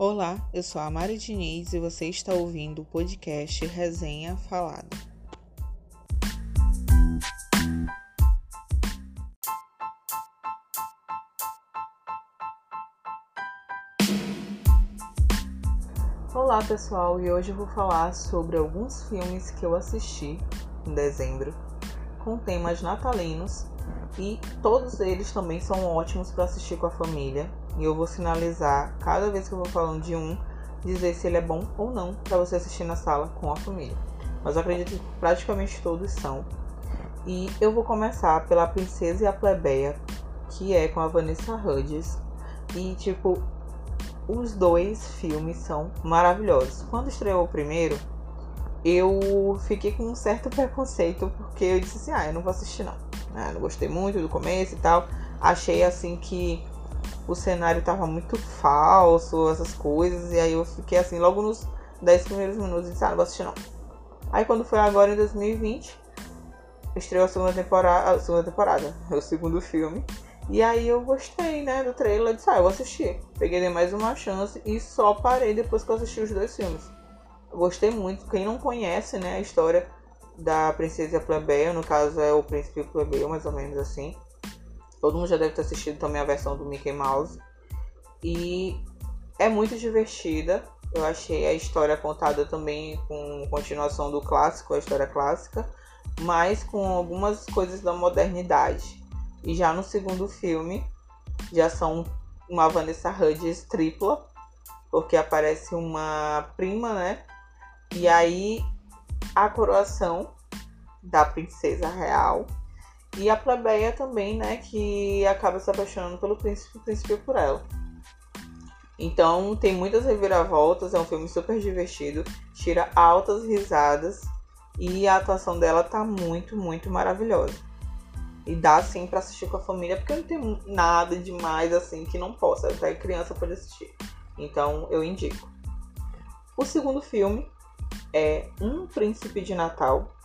Olá, eu sou a Mari Diniz e você está ouvindo o podcast Resenha Falada. Olá pessoal, e hoje eu vou falar sobre alguns filmes que eu assisti em dezembro com temas natalinos e todos eles também são ótimos para assistir com a família. E eu vou sinalizar cada vez que eu vou falando de um, dizer se ele é bom ou não para você assistir na sala com a família. Mas eu acredito que praticamente todos são. E eu vou começar pela Princesa e a Plebeia, que é com a Vanessa Hudgens. E tipo, os dois filmes são maravilhosos. Quando estreou o primeiro, eu fiquei com um certo preconceito, porque eu disse assim, ah, eu não vou assistir não. Né? Não gostei muito do começo e tal. Achei assim que o cenário tava muito falso, essas coisas. E aí eu fiquei assim, logo nos 10 primeiros minutos, disse, ah, não vou assistir não. Aí quando foi agora em 2020, estreou a segunda temporada, a segunda temporada, o segundo filme. E aí eu gostei, né, do trailer, disse, ah, eu vou assistir. Peguei mais uma chance e só parei depois que eu assisti os dois filmes. Gostei muito. Quem não conhece, né, a história da princesa plebeia, no caso é o príncipe plebeio, mais ou menos assim. Todo mundo já deve ter assistido também a versão do Mickey Mouse. E é muito divertida. Eu achei a história contada também com continuação do clássico, a história clássica, mas com algumas coisas da modernidade. E já no segundo filme, já são uma Vanessa Hudgens tripla, porque aparece uma prima, né? E aí a coroação da princesa real e a plebeia também, né, que acaba se apaixonando pelo príncipe, o príncipe por ela. Então tem muitas reviravoltas, é um filme super divertido, tira altas risadas e a atuação dela tá muito, muito maravilhosa. E dá sim para assistir com a família, porque não tem nada demais assim que não possa, até criança pode assistir. Então eu indico. O segundo filme é Um Príncipe de Natal.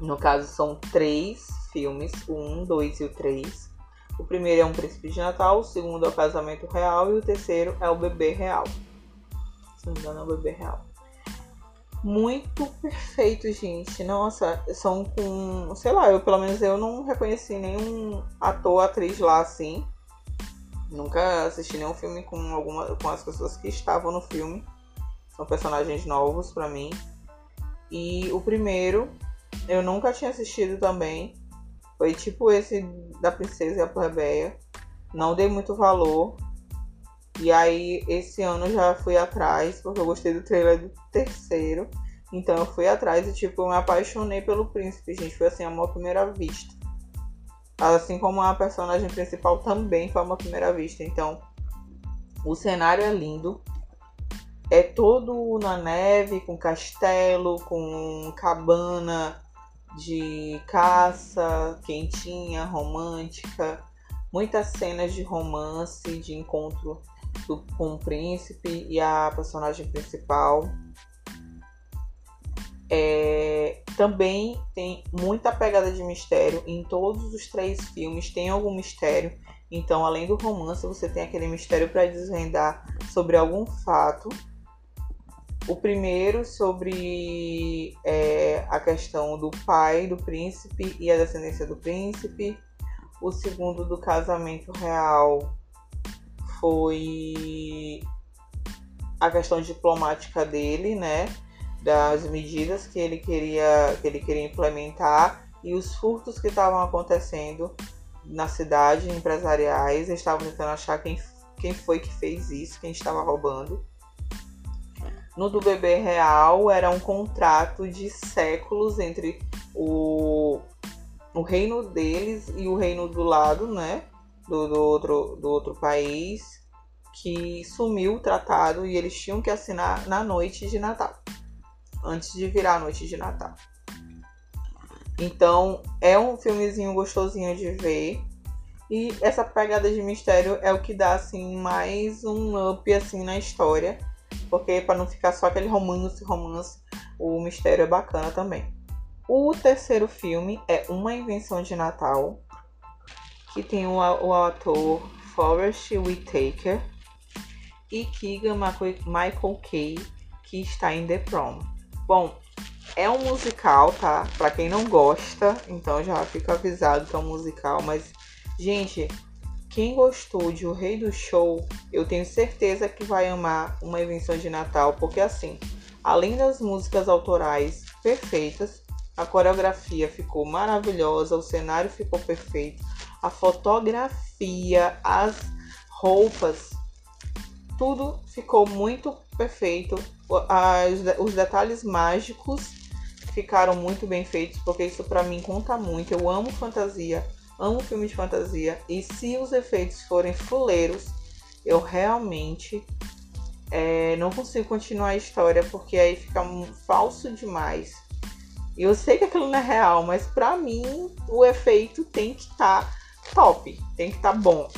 No caso, são três filmes: o 1, 2 e o 3. O primeiro é Um Príncipe de Natal, o segundo é O Casamento Real e o terceiro é O Bebê Real. Se não me engano, é o Bebê Real. Muito perfeito, gente. Nossa, são com. Sei lá, eu pelo menos eu não reconheci nenhum ator, atriz lá assim. Nunca assisti nenhum filme com alguma com as pessoas que estavam no filme. São personagens novos para mim. E o primeiro eu nunca tinha assistido também. Foi tipo esse da Princesa e a Plebeia. Não dei muito valor. E aí esse ano já fui atrás, porque eu gostei do trailer do terceiro. Então eu fui atrás e tipo, eu me apaixonei pelo príncipe, gente. Foi assim, amor à primeira vista. Assim como a personagem principal também foi uma primeira vista. Então, o cenário é lindo é todo na neve, com castelo, com cabana de caça, quentinha, romântica, muitas cenas de romance, de encontro do, com o príncipe e a personagem principal. É, também tem muita pegada de mistério em todos os três filmes, tem algum mistério. Então, além do romance, você tem aquele mistério para desvendar sobre algum fato o primeiro sobre é, a questão do pai do príncipe e a descendência do príncipe. O segundo do casamento real foi a questão diplomática dele, né? Das medidas que ele queria, que ele queria implementar e os furtos que estavam acontecendo na cidade, empresariais. Estavam tentando achar quem, quem foi que fez isso, quem estava roubando. No do bebê real era um contrato de séculos entre o, o reino deles e o reino do lado, né? Do, do, outro, do outro país, que sumiu o tratado e eles tinham que assinar na noite de Natal, antes de virar a noite de Natal. Então é um filmezinho gostosinho de ver. E essa pegada de mistério é o que dá assim mais um up assim na história porque para não ficar só aquele romance, romance, o mistério é bacana também. O terceiro filme é Uma Invenção de Natal, que tem o, o ator Forrest Whitaker. e Keegan Michael Kay, que está em The Prom. Bom, é um musical, tá? Pra quem não gosta, então já fica avisado que é um musical, mas, gente, quem gostou de O Rei do Show, eu tenho certeza que vai amar uma invenção de Natal, porque assim, além das músicas autorais perfeitas, a coreografia ficou maravilhosa, o cenário ficou perfeito, a fotografia, as roupas, tudo ficou muito perfeito. Os detalhes mágicos ficaram muito bem feitos, porque isso para mim conta muito. Eu amo fantasia, amo filme de fantasia, e se os efeitos forem fuleiros, eu realmente é, não consigo continuar a história, porque aí fica falso demais. Eu sei que aquilo não é real, mas pra mim o efeito tem que estar tá top, tem que estar tá bom.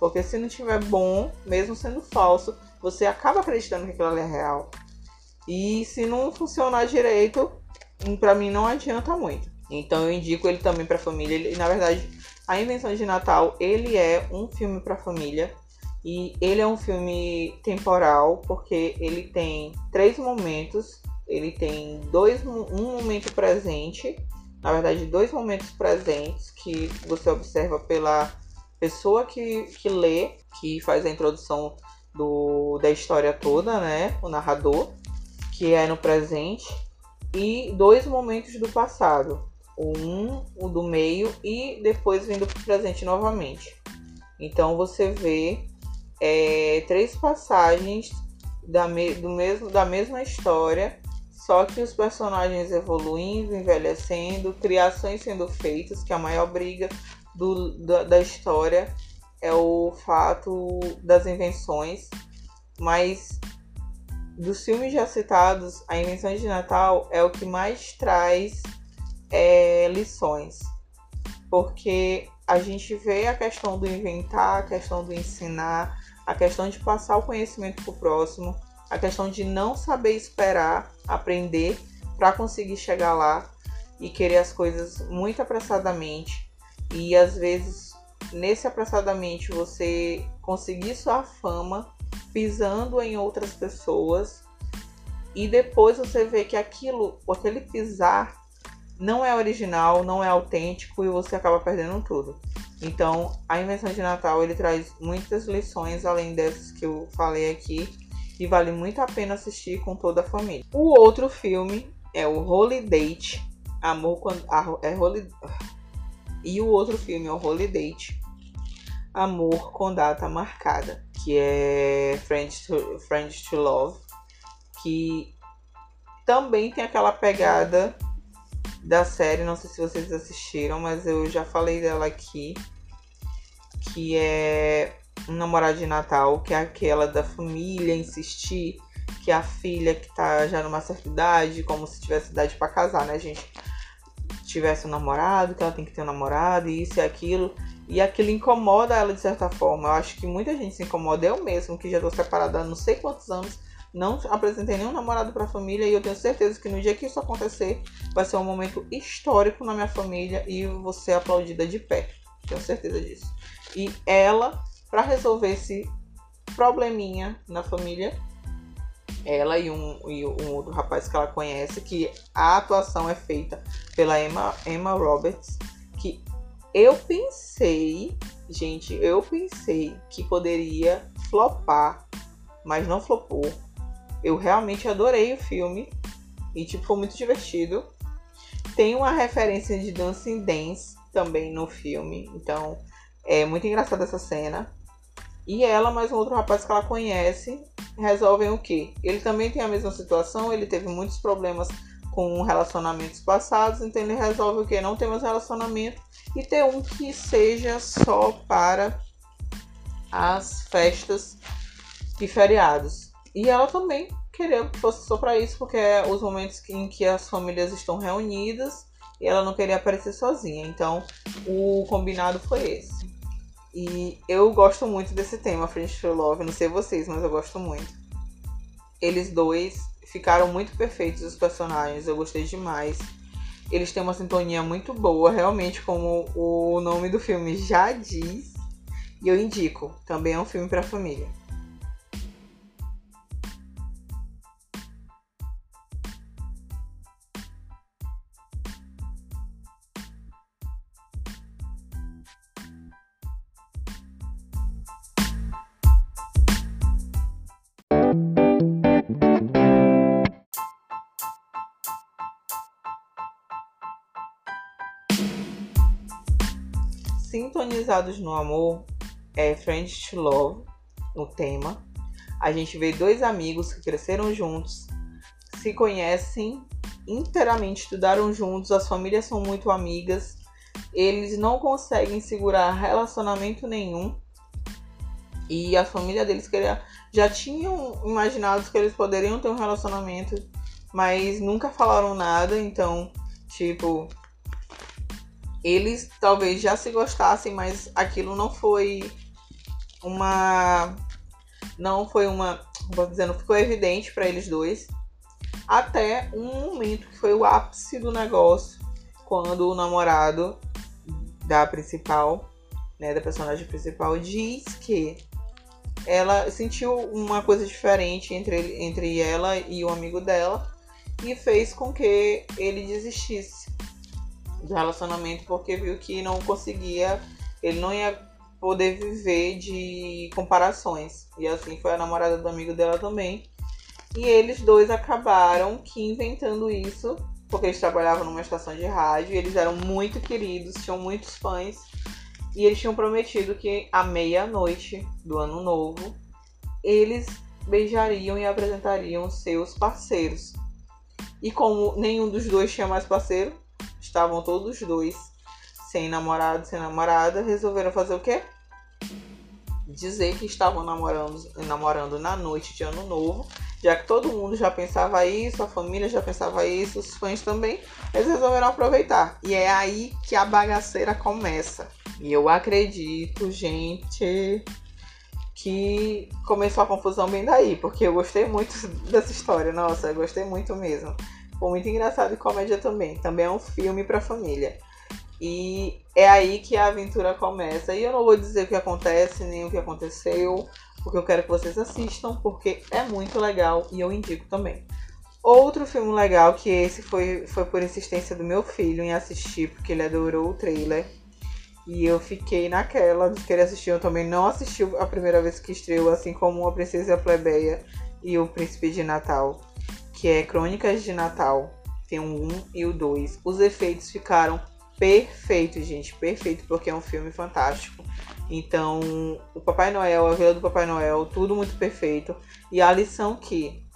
Porque se não tiver bom, mesmo sendo falso, você acaba acreditando que aquilo é real. E se não funcionar direito, pra mim não adianta muito. Então eu indico ele também pra família. Ele, na verdade, a Invenção de Natal, ele é um filme pra família. E ele é um filme temporal, porque ele tem três momentos ele tem dois, um momento presente, na verdade, dois momentos presentes que você observa pela pessoa que, que lê, que faz a introdução do, da história toda, né? O narrador, que é no presente, e dois momentos do passado. Um, o do meio e depois vindo para o presente novamente. Então você vê é, três passagens da, me, do mesmo, da mesma história só que os personagens evoluindo, envelhecendo, criações sendo feitas, que a maior briga do, da, da história é o fato das invenções. Mas dos filmes já citados, a invenção de Natal é o que mais traz é, lições. Porque a gente vê a questão do inventar, a questão do ensinar, a questão de passar o conhecimento para o próximo, a questão de não saber esperar, aprender para conseguir chegar lá e querer as coisas muito apressadamente e às vezes nesse apressadamente você conseguir sua fama pisando em outras pessoas e depois você vê que aquilo, aquele pisar não é original, não é autêntico e você acaba perdendo tudo. Então, a invenção de Natal ele traz muitas lições além dessas que eu falei aqui e vale muito a pena assistir com toda a família. O outro filme é o Holy Date, Amor quando é Holy e o outro filme é o Holy Date, Amor com Data Marcada, que é Friends to, Friends to Love, que também tem aquela pegada da série, não sei se vocês assistiram, mas eu já falei dela aqui, que é um namorado de Natal, que é aquela da família insistir que a filha que tá já numa certa idade, como se tivesse idade para casar, né, gente? Tivesse um namorado, que ela tem que ter um namorado, isso e aquilo. E aquilo incomoda ela de certa forma. Eu acho que muita gente se incomoda. Eu mesmo, que já tô separada há não sei quantos anos, não apresentei nenhum namorado pra família. E eu tenho certeza que no dia que isso acontecer, vai ser um momento histórico na minha família e você aplaudida de pé. Tenho certeza disso. E ela para resolver esse probleminha na família. Ela e um, e um outro rapaz que ela conhece, que a atuação é feita pela Emma, Emma Roberts, que eu pensei, gente, eu pensei que poderia flopar, mas não flopou. Eu realmente adorei o filme e tipo foi muito divertido. Tem uma referência de Dancing Dance também no filme, então é muito engraçada essa cena. E ela, mais um outro rapaz que ela conhece, resolvem o quê? Ele também tem a mesma situação, ele teve muitos problemas com relacionamentos passados, então ele resolve o quê? Não ter mais relacionamento e ter um que seja só para as festas e feriados. E ela também queria que fosse só para isso, porque é os momentos em que as famílias estão reunidas e ela não queria aparecer sozinha. Então, o combinado foi esse. E eu gosto muito desse tema, French to Love. Não sei vocês, mas eu gosto muito. Eles dois ficaram muito perfeitos, os personagens. Eu gostei demais. Eles têm uma sintonia muito boa, realmente, como o nome do filme já diz. E eu indico. Também é um filme para família. No Amor é Friends to Love, o tema. A gente vê dois amigos que cresceram juntos, se conhecem inteiramente, estudaram juntos, as famílias são muito amigas, eles não conseguem segurar relacionamento nenhum. E a família deles queria, já tinham imaginado que eles poderiam ter um relacionamento, mas nunca falaram nada, então, tipo, eles talvez já se gostassem, mas aquilo não foi uma não foi uma, vou dizer, não ficou evidente para eles dois. Até um momento que foi o ápice do negócio, quando o namorado da principal, né, da personagem principal, diz que ela sentiu uma coisa diferente entre, entre ela e o amigo dela e fez com que ele desistisse do relacionamento porque viu que não conseguia, ele não ia poder viver de comparações. E assim foi a namorada do amigo dela também. E eles dois acabaram que inventando isso, porque eles trabalhavam numa estação de rádio, eles eram muito queridos, tinham muitos fãs. E eles tinham prometido que à meia-noite do ano novo, eles beijariam e apresentariam seus parceiros. E como nenhum dos dois tinha mais parceiro, estavam todos dois sem namorado, sem namorada, resolveram fazer o quê? Dizer que estavam namorando, namorando na noite de ano novo, já que todo mundo já pensava isso, a família já pensava isso, os fãs também, eles resolveram aproveitar. E é aí que a bagaceira começa. E eu acredito, gente, que começou a confusão bem daí, porque eu gostei muito dessa história, nossa, eu gostei muito mesmo. Foi muito engraçado e comédia também. Também é um filme para família. E é aí que a aventura começa. E eu não vou dizer o que acontece, nem o que aconteceu, porque eu quero que vocês assistam, porque é muito legal e eu indico também. Outro filme legal, que esse foi, foi por insistência do meu filho em assistir, porque ele adorou o trailer. E eu fiquei naquela de querer assistir. Eu também não assisti a primeira vez que estreou, assim como A Princesa e a Plebeia e O Príncipe de Natal que é Crônicas de Natal. Tem o 1 e o 2. Os efeitos ficaram perfeitos, gente. Perfeito, porque é um filme fantástico. Então, o Papai Noel, a Vila do Papai Noel, tudo muito perfeito. E a lição que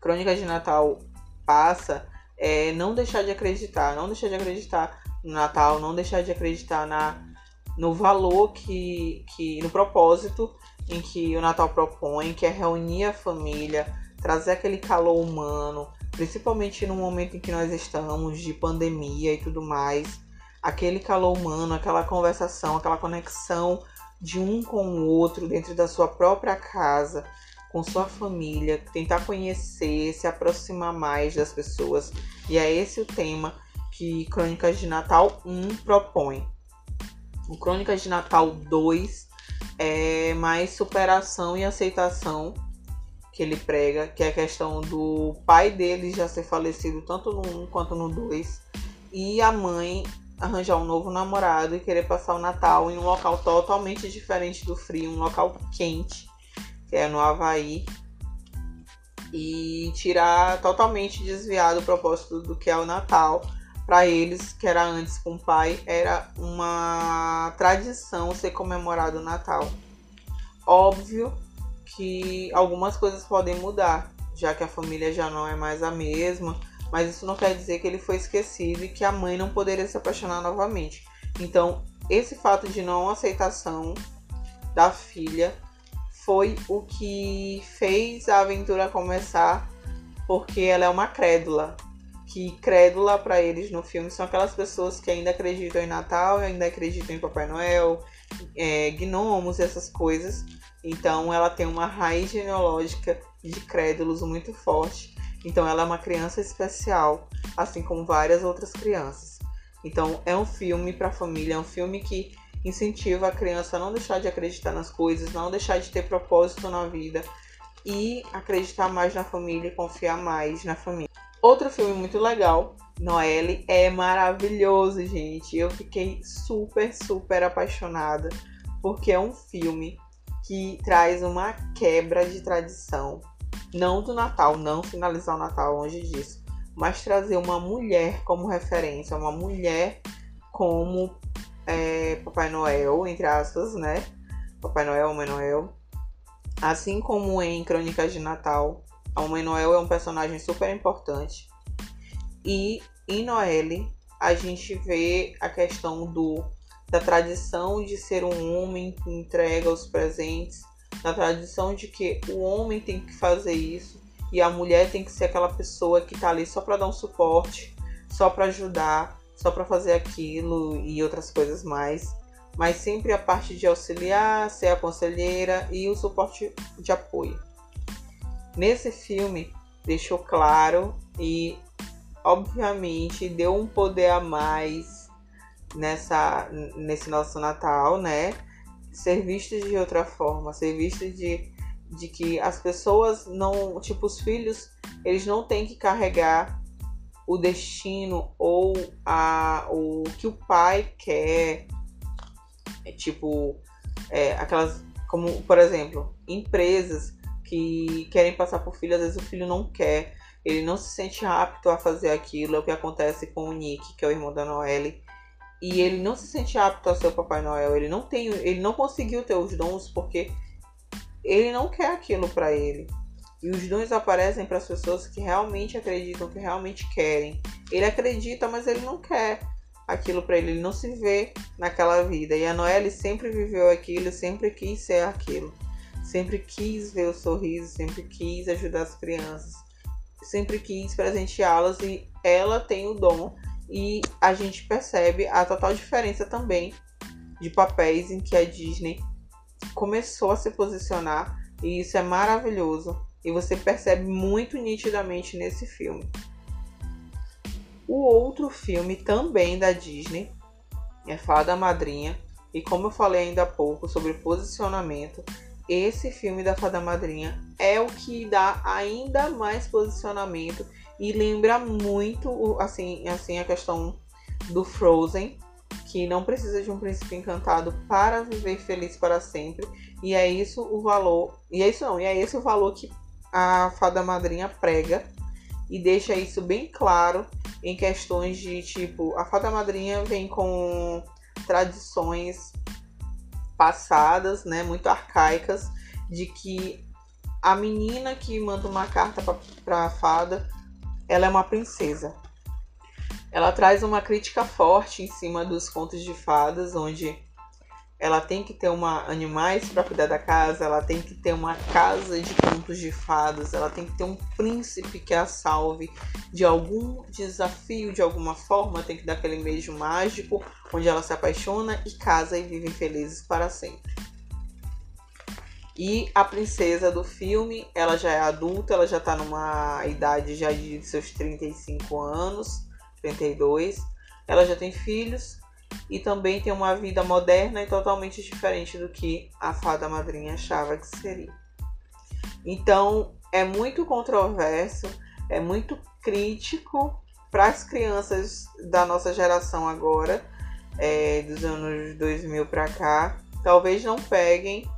Crônicas de Natal passa é não deixar de acreditar, não deixar de acreditar no Natal, não deixar de acreditar na, no valor que, que no propósito em que o Natal propõe, que é reunir a família, trazer aquele calor humano, principalmente no momento em que nós estamos de pandemia e tudo mais, aquele calor humano, aquela conversação, aquela conexão de um com o outro dentro da sua própria casa, com sua família, tentar conhecer, se aproximar mais das pessoas. E é esse o tema que Crônicas de Natal 1 propõe. O Crônicas de Natal 2 é mais superação e aceitação que ele prega, que é a questão do pai dele já ser falecido tanto no 1 quanto no 2 e a mãe arranjar um novo namorado e querer passar o Natal em um local totalmente diferente do frio, um local quente, que é no Havaí, e tirar totalmente desviado o propósito do que é o Natal. Para eles, que era antes com o pai, era uma tradição ser comemorado o Natal. Óbvio que algumas coisas podem mudar, já que a família já não é mais a mesma, mas isso não quer dizer que ele foi esquecido e que a mãe não poderia se apaixonar novamente. Então, esse fato de não aceitação da filha foi o que fez a aventura começar, porque ela é uma crédula. Que crédula para eles no filme são aquelas pessoas que ainda acreditam em Natal, ainda acreditam em Papai Noel, é, gnomos, essas coisas, então ela tem uma raiz genealógica de crédulos muito forte. Então ela é uma criança especial, assim como várias outras crianças. Então é um filme para a família, é um filme que incentiva a criança a não deixar de acreditar nas coisas, não deixar de ter propósito na vida e acreditar mais na família e confiar mais na família. Outro filme muito legal, Noelle, é maravilhoso, gente. Eu fiquei super, super apaixonada porque é um filme que traz uma quebra de tradição. Não do Natal, não finalizar o Natal longe disso, mas trazer uma mulher como referência, uma mulher como é, Papai Noel, entre aspas, né? Papai Noel, Mãe Noel. Assim como em Crônicas de Natal, Mãe Noel é um personagem super importante. E em Noelle, a gente vê a questão do da tradição de ser um homem que entrega os presentes, da tradição de que o homem tem que fazer isso e a mulher tem que ser aquela pessoa que está ali só para dar um suporte, só para ajudar, só para fazer aquilo e outras coisas mais, mas sempre a parte de auxiliar, ser a conselheira e o suporte de apoio. Nesse filme deixou claro e obviamente deu um poder a mais nessa nesse nosso Natal, né? Ser visto de outra forma, ser visto de de que as pessoas não, tipo os filhos, eles não têm que carregar o destino ou a o que o pai quer, é, tipo é, aquelas como por exemplo empresas que querem passar por filho, às vezes o filho não quer ele não se sente apto a fazer aquilo, é o que acontece com o Nick, que é o irmão da Noelle. E ele não se sente apto a ser o Papai Noel, ele não tem, ele não conseguiu ter os dons porque ele não quer aquilo para ele. E os dons aparecem para as pessoas que realmente acreditam, que realmente querem. Ele acredita, mas ele não quer aquilo para ele, ele não se vê naquela vida. E a Noelle sempre viveu aquilo, sempre quis ser aquilo. Sempre quis ver o sorriso, sempre quis ajudar as crianças sempre quis presenteá-las e ela tem o dom. E a gente percebe a total diferença também de papéis em que a Disney começou a se posicionar e isso é maravilhoso. E você percebe muito nitidamente nesse filme. O outro filme também da Disney é Fada Madrinha. E como eu falei ainda há pouco sobre posicionamento, esse filme da Fada Madrinha é o que dá ainda mais posicionamento e lembra muito assim, assim a questão do Frozen, que não precisa de um príncipe encantado para viver feliz para sempre. E é isso o valor, e é isso não, e é esse o valor que a Fada Madrinha prega e deixa isso bem claro em questões de tipo, a Fada Madrinha vem com tradições passadas, né, muito arcaicas, de que a menina que manda uma carta para a fada, ela é uma princesa. Ela traz uma crítica forte em cima dos contos de fadas, onde ela tem que ter uma animais para cuidar da casa, ela tem que ter uma casa de contos de fadas, ela tem que ter um príncipe que a salve de algum desafio de alguma forma, tem que dar aquele beijo mágico onde ela se apaixona e casa e vivem felizes para sempre. E a princesa do filme, ela já é adulta, ela já está numa idade já de seus 35 anos, 32. Ela já tem filhos e também tem uma vida moderna e totalmente diferente do que a fada madrinha achava que seria. Então é muito controverso, é muito crítico para as crianças da nossa geração agora, é, dos anos 2000 para cá. Talvez não peguem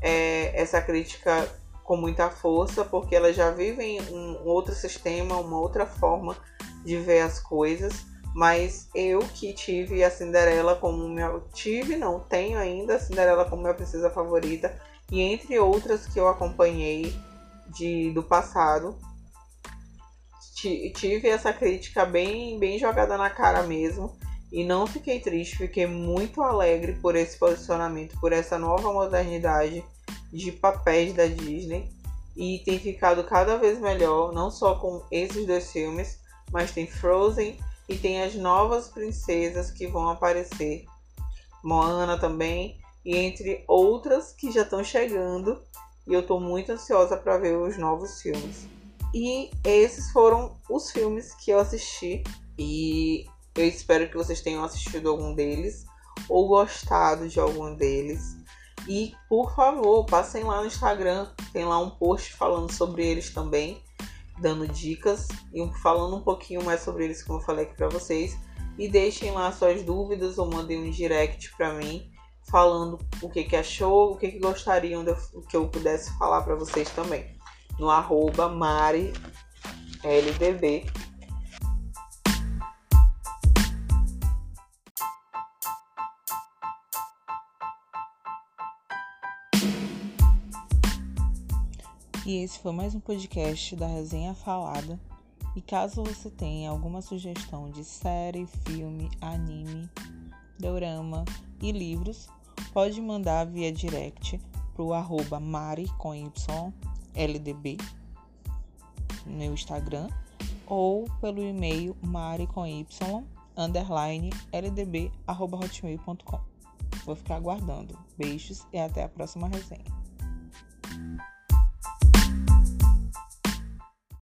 é, essa crítica com muita força, porque elas já vivem um outro sistema, uma outra forma de ver as coisas mas eu que tive a Cinderela como minha. Tive, não, tenho ainda a Cinderela como minha princesa favorita. E entre outras que eu acompanhei de, do passado, tive essa crítica bem, bem jogada na cara mesmo. E não fiquei triste, fiquei muito alegre por esse posicionamento, por essa nova modernidade de papéis da Disney. E tem ficado cada vez melhor, não só com esses dois filmes, mas tem Frozen e tem as novas princesas que vão aparecer. Moana também. E entre outras que já estão chegando. E eu estou muito ansiosa para ver os novos filmes. E esses foram os filmes que eu assisti. E eu espero que vocês tenham assistido algum deles. Ou gostado de algum deles. E por favor, passem lá no Instagram. Tem lá um post falando sobre eles também dando dicas e falando um pouquinho mais sobre eles, como eu falei aqui para vocês. E deixem lá suas dúvidas ou mandem um direct para mim falando o que, que achou, o que, que gostariam de, que eu pudesse falar para vocês também. No arroba E esse foi mais um podcast da Resenha Falada. E caso você tenha alguma sugestão de série, filme, anime, dorama e livros, pode mandar via direct pro arroba mari com y ldb no Instagram ou pelo e-mail mari com y underline ldb arroba hotmail.com. Vou ficar aguardando. Beijos e até a próxima resenha.